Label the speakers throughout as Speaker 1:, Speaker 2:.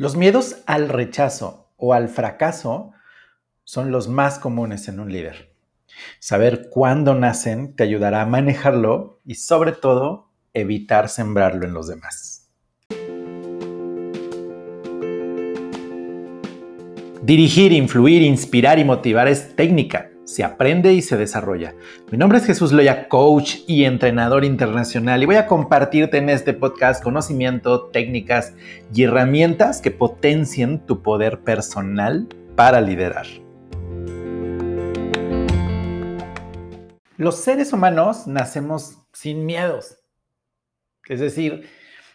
Speaker 1: Los miedos al rechazo o al fracaso son los más comunes en un líder. Saber cuándo nacen te ayudará a manejarlo y sobre todo evitar sembrarlo en los demás. Dirigir, influir, inspirar y motivar es técnica se aprende y se desarrolla. Mi nombre es Jesús Loya, coach y entrenador internacional y voy a compartirte en este podcast conocimiento, técnicas y herramientas que potencien tu poder personal para liderar. Los seres humanos nacemos sin miedos. Es decir,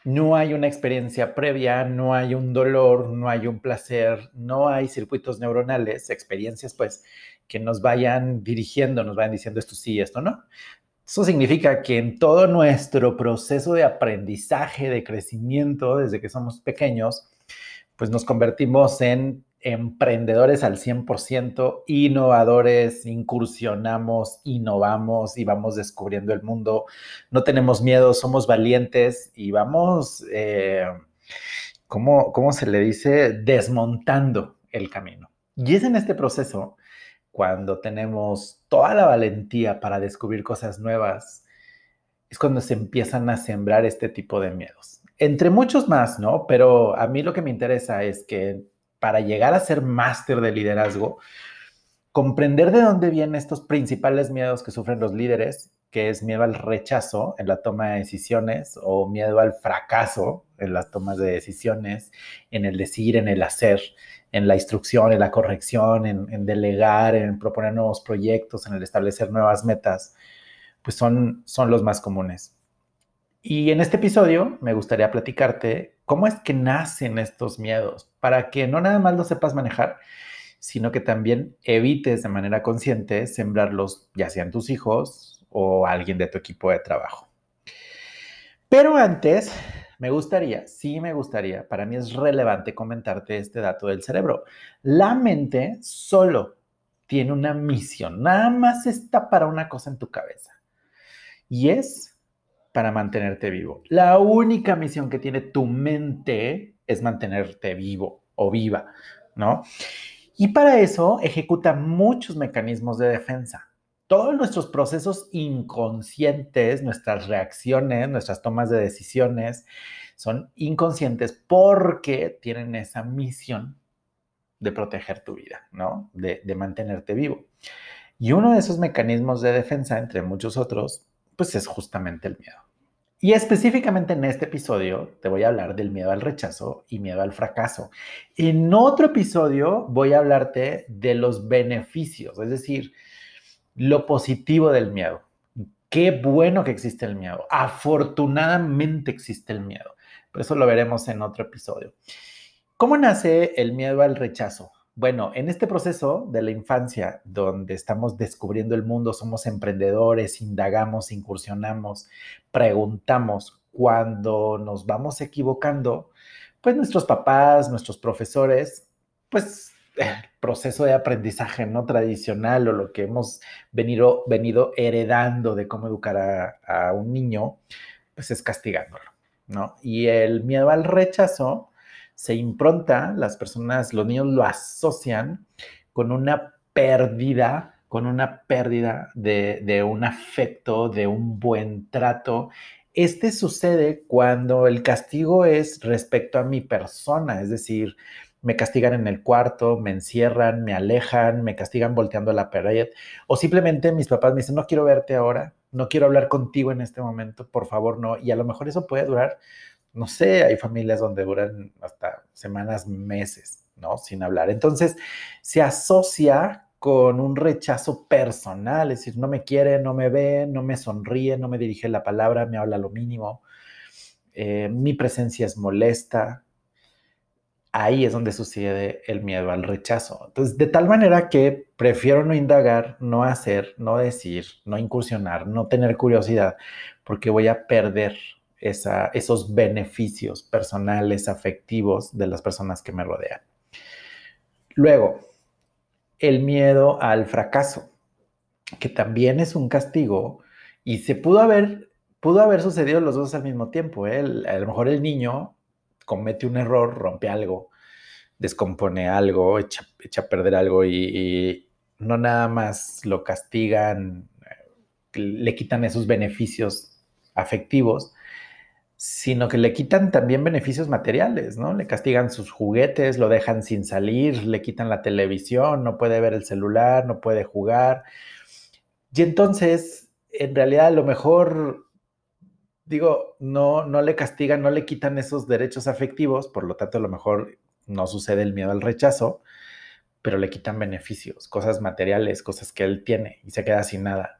Speaker 1: no hay una experiencia previa, no hay un dolor, no hay un placer, no hay circuitos neuronales, experiencias pues que nos vayan dirigiendo, nos vayan diciendo esto sí, esto no. Eso significa que en todo nuestro proceso de aprendizaje, de crecimiento, desde que somos pequeños, pues nos convertimos en emprendedores al 100%, innovadores, incursionamos, innovamos y vamos descubriendo el mundo. No tenemos miedo, somos valientes y vamos, eh, ¿cómo, ¿cómo se le dice? Desmontando el camino. Y es en este proceso cuando tenemos toda la valentía para descubrir cosas nuevas, es cuando se empiezan a sembrar este tipo de miedos. Entre muchos más, ¿no? Pero a mí lo que me interesa es que para llegar a ser máster de liderazgo, comprender de dónde vienen estos principales miedos que sufren los líderes, que es miedo al rechazo en la toma de decisiones o miedo al fracaso en las tomas de decisiones, en el decir, en el hacer, en la instrucción, en la corrección, en, delegar, en proponer nuevos proyectos, en el establecer nuevas metas, pues son, son los más comunes. Y en este episodio me gustaría platicarte cómo es que nacen estos miedos, para que no nada más los sepas manejar, sino que también evites de manera consciente sembrarlos, ya sean tus hijos o alguien de tu equipo de trabajo. Pero antes, me gustaría, sí me gustaría, para mí es relevante comentarte este dato del cerebro. La mente solo tiene una misión, nada más está para una cosa en tu cabeza. Y es para mantenerte vivo. La única misión que tiene tu mente es mantenerte vivo o viva, ¿no? Y para eso ejecuta muchos mecanismos de defensa todos nuestros procesos inconscientes, nuestras reacciones, nuestras tomas de decisiones, son inconscientes porque tienen esa misión de proteger tu vida, ¿no? De, mantenerte vivo. Y uno de esos mecanismos de defensa, entre muchos otros, pues es justamente el miedo. Y específicamente en este episodio te voy a hablar del miedo al rechazo y miedo al fracaso. En otro episodio voy a hablarte de los beneficios, es decir, lo positivo del miedo. Qué bueno que existe el miedo. Afortunadamente existe el miedo. Pero eso lo veremos en otro episodio. ¿Cómo nace el miedo al rechazo? Bueno, en este proceso de la infancia, donde estamos descubriendo el mundo, somos emprendedores, indagamos, incursionamos, preguntamos, cuando nos vamos equivocando, pues nuestros papás, nuestros profesores, pues proceso de aprendizaje no tradicional o lo que hemos venido, venido heredando de cómo educar a, un niño, pues es castigándolo, ¿no? Y el miedo al rechazo se impronta, las personas, los niños lo asocian con una pérdida, con una pérdida de, un afecto, de un buen trato. Este sucede cuando el castigo es respecto a mi persona, es decir, me castigan en el cuarto, me encierran, me alejan, me castigan volteando la pared, o simplemente mis papás me dicen, no quiero verte ahora, no quiero hablar contigo en este momento, por favor, no. Y a lo mejor eso puede durar, no sé, hay familias donde duran hasta semanas, meses, ¿no? Sin hablar. Entonces, se asocia con un rechazo personal, es decir, no me quiere, no me ve, no me sonríe, no me dirige la palabra, me habla lo mínimo, eh, mi presencia es molesta, ahí es donde sucede el miedo al rechazo. Entonces, de tal manera que prefiero no indagar, no hacer, no decir, no incursionar, no tener curiosidad, porque voy a perder esos beneficios personales, afectivos de las personas que me rodean. Luego, el miedo al fracaso, que también es un castigo y se pudo haber, pudo haber sucedido los dos al mismo tiempo. ¿eh? a lo mejor el niño comete un error, rompe algo, descompone algo, echa, a perder algo y, no nada más lo castigan, le quitan esos beneficios afectivos, sino que le quitan también beneficios materiales, ¿no? Le castigan sus juguetes, lo dejan sin salir, le quitan la televisión, no puede ver el celular, no puede jugar. Y entonces, en realidad, a lo mejor, digo, no, no le castigan, no le quitan esos derechos afectivos, por lo tanto, a lo mejor no sucede el miedo al rechazo, pero le quitan beneficios, cosas materiales, cosas que él tiene y se queda sin nada.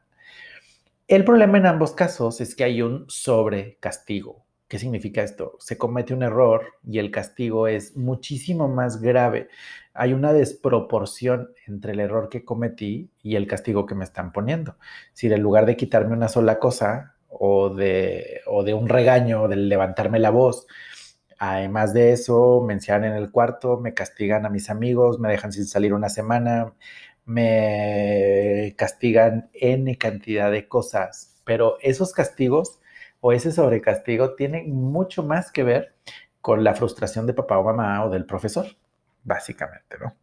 Speaker 1: El problema en ambos casos es que hay un sobrecastigo. ¿Qué significa esto? Se comete un error y el castigo es muchísimo más grave. Hay una desproporción entre el error que cometí y el castigo que me están poniendo. Si en lugar de quitarme una sola cosa o de, o de un regaño de levantarme la voz, Además de eso, me encierran en el cuarto, me castigan a mis amigos, me dejan sin salir una semana, me castigan N cantidad de cosas. Pero esos castigos o ese sobrecastigo tienen mucho más que ver con la frustración de papá o mamá o del profesor, básicamente, ¿no?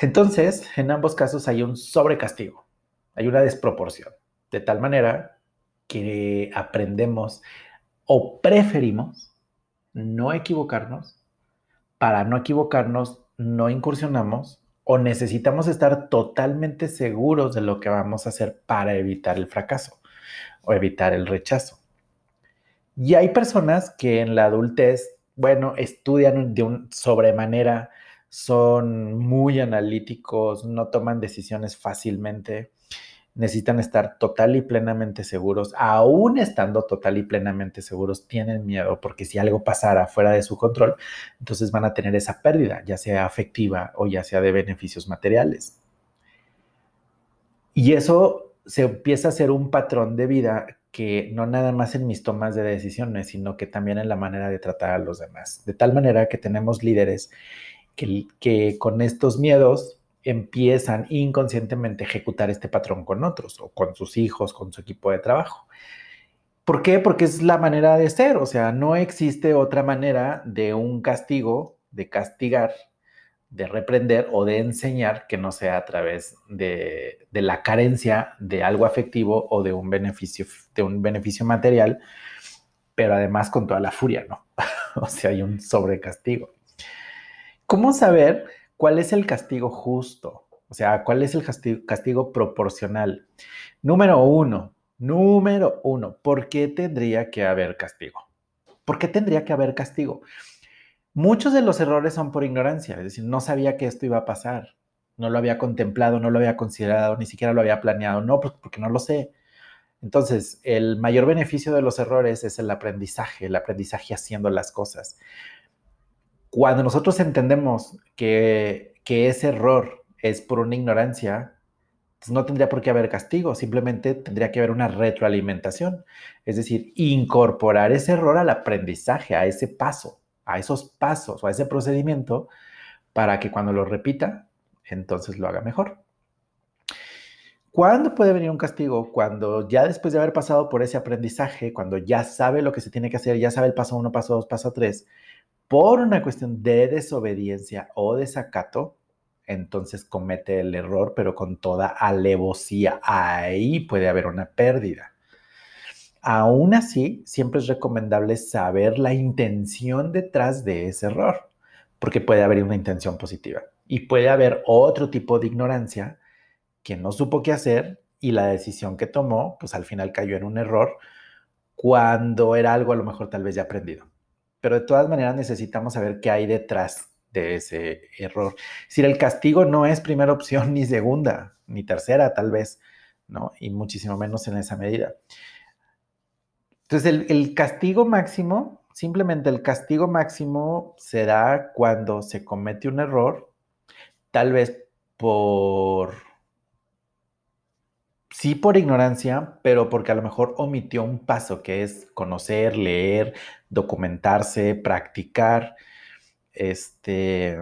Speaker 1: Entonces, en ambos casos hay un sobrecastigo, hay una desproporción, de tal manera que aprendemos o preferimos no equivocarnos, para no equivocarnos no incursionamos o necesitamos estar totalmente seguros de lo que vamos a hacer para evitar el fracaso o evitar el rechazo. Y hay personas que en la adultez, bueno, estudian de un sobremanera, son muy analíticos, no toman decisiones fácilmente, necesitan estar total y plenamente seguros, aún estando total y plenamente seguros, tienen miedo porque si algo pasara fuera de su control, entonces van a tener esa pérdida, ya sea afectiva o ya sea de beneficios materiales. Y eso se empieza a ser un patrón de vida que no nada más en mis tomas de decisiones, sino que también en la manera de tratar a los demás. De tal manera que tenemos líderes que, que con estos miedos empiezan inconscientemente a ejecutar este patrón con otros o con sus hijos, con su equipo de trabajo. ¿Por qué? Porque es la manera de ser, o sea, no existe otra manera de un castigo, de castigar, de reprender o de enseñar que no sea a través de, de la carencia de algo afectivo o de un beneficio, de un beneficio material, pero además con toda la furia, ¿no? o sea, hay un sobrecastigo. ¿Cómo saber ¿cuál es el castigo justo? O sea, ¿cuál es el castigo, proporcional? Número uno, número uno, ¿por qué tendría que haber castigo? ¿Por qué tendría que haber castigo? Muchos de los errores son por ignorancia, es decir, no sabía que esto iba a pasar, no lo había contemplado, no lo había considerado, ni siquiera lo había planeado, no, pues, porque no lo sé. Entonces, el mayor beneficio de los errores es el aprendizaje, el aprendizaje haciendo las cosas. Cuando nosotros entendemos que, ese error es por una ignorancia, pues no tendría por qué haber castigo, simplemente tendría que haber una retroalimentación, es decir, incorporar ese error al aprendizaje, a ese paso, a esos pasos o a ese procedimiento para que cuando lo repita, entonces lo haga mejor. ¿Cuándo puede venir un castigo? Cuando ya después de haber pasado por ese aprendizaje, cuando ya sabe lo que se tiene que hacer, ya sabe el paso uno, paso dos, paso tres, por una cuestión de desobediencia o desacato, entonces comete el error, pero con toda alevosía. Ahí puede haber una pérdida. Aún así, siempre es recomendable saber la intención detrás de ese error, porque puede haber una intención positiva y puede haber otro tipo de ignorancia que no supo qué hacer y la decisión que tomó, pues al final cayó en un error cuando era algo a lo mejor tal vez ya aprendido pero de todas maneras necesitamos saber qué hay detrás de ese error. Si el castigo no es primera opción, ni segunda, ni tercera, tal vez, ¿no? Y muchísimo menos en esa medida. Entonces, el, castigo máximo, simplemente el castigo máximo se da cuando se comete un error, tal vez por sí por ignorancia, pero porque a lo mejor omitió un paso que es conocer, leer, documentarse, practicar, este,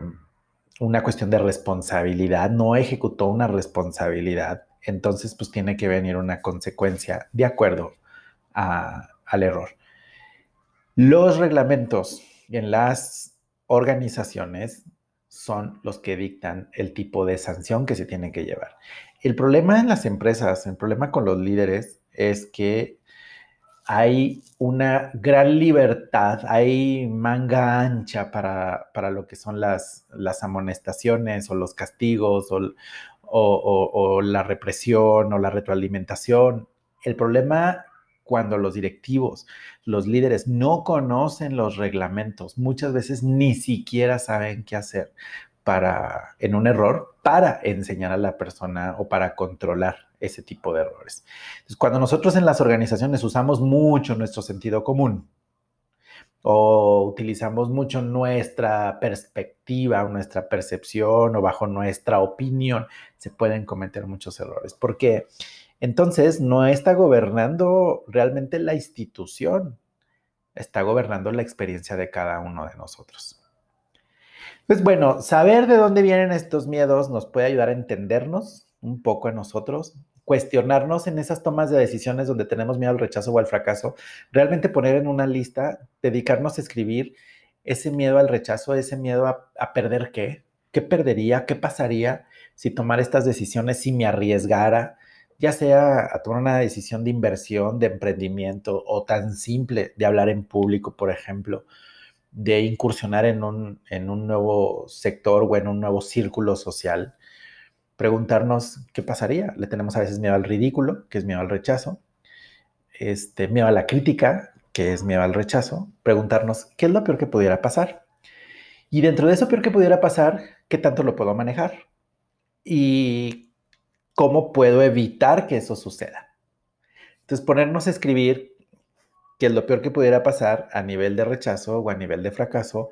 Speaker 1: una cuestión de responsabilidad, no ejecutó una responsabilidad, entonces pues tiene que venir una consecuencia de acuerdo al error. Los reglamentos en las organizaciones son los que dictan el tipo de sanción que se tiene que llevar. El problema en las empresas, el problema con los líderes es que hay una gran libertad, hay manga ancha para, lo que son las, las, amonestaciones o los castigos o, o, la represión o la retroalimentación. El problema cuando los directivos, los líderes no conocen los reglamentos, muchas veces ni siquiera saben qué hacer para, en un error, para enseñar a la persona o para controlar ese tipo de errores. Cuando nosotros en las organizaciones usamos mucho nuestro sentido común o utilizamos mucho nuestra perspectiva, nuestra percepción o bajo nuestra opinión, se pueden cometer muchos errores. Porque entonces no está gobernando realmente la institución, está gobernando la experiencia de cada uno de nosotros. Pues bueno, saber de dónde vienen estos miedos nos puede ayudar a entendernos, un poco a nosotros, cuestionarnos en esas tomas de decisiones donde tenemos miedo al rechazo o al fracaso, realmente poner en una lista, dedicarnos a escribir ese miedo al rechazo, ese miedo a, perder qué, qué perdería, qué pasaría si tomar estas decisiones, si me arriesgara, ya sea a tomar una decisión de inversión, de emprendimiento o tan simple de hablar en público, por ejemplo, de incursionar en un, en un nuevo sector o en un nuevo círculo social preguntarnos qué pasaría. Le tenemos a veces miedo al ridículo, que es miedo al rechazo, este, miedo a la crítica, que es miedo al rechazo, preguntarnos qué es lo peor que pudiera pasar. Y dentro de eso peor que pudiera pasar, ¿qué tanto lo puedo manejar? Y cómo puedo evitar que eso suceda. Entonces, ponernos a escribir qué es lo peor que pudiera pasar a nivel de rechazo o a nivel de fracaso,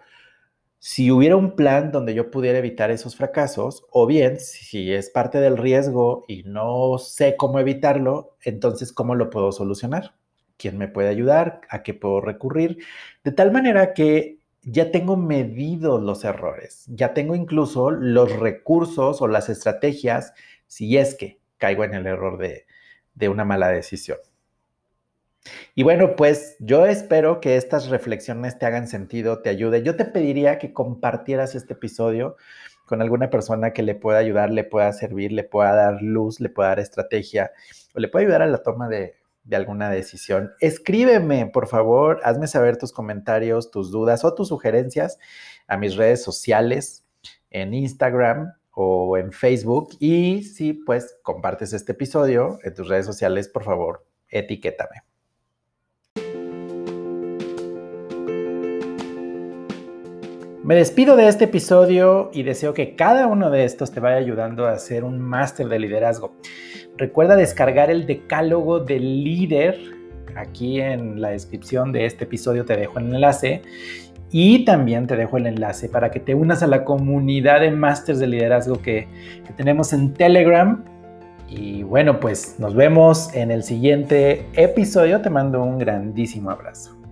Speaker 1: si hubiera un plan donde yo pudiera evitar esos fracasos, o bien si es parte del riesgo y no sé cómo evitarlo, entonces ¿cómo lo puedo solucionar? ¿Quién me puede ayudar? ¿A qué puedo recurrir? De tal manera que ya tengo medidos los errores, ya tengo incluso los recursos o las estrategias si es que caigo en el error de, una mala decisión. Y bueno, pues yo espero que estas reflexiones te hagan sentido, te ayuden. Yo te pediría que compartieras este episodio con alguna persona que le pueda ayudar, le pueda servir, le pueda dar luz, le pueda dar estrategia o le pueda ayudar a la toma de, de alguna decisión. Escríbeme, por favor, hazme saber tus comentarios, tus dudas o tus sugerencias a mis redes sociales en Instagram o en Facebook. Y si pues compartes este episodio en tus redes sociales, por favor, etiquétame. Me despido de este episodio y deseo que cada uno de estos te vaya ayudando a hacer un máster de liderazgo. Recuerda descargar el decálogo del líder. Aquí en la descripción de este episodio te dejo el enlace y también te dejo el enlace para que te unas a la comunidad de másters de liderazgo que, que tenemos en Telegram. Y bueno, pues nos vemos en el siguiente episodio. Te mando un grandísimo abrazo.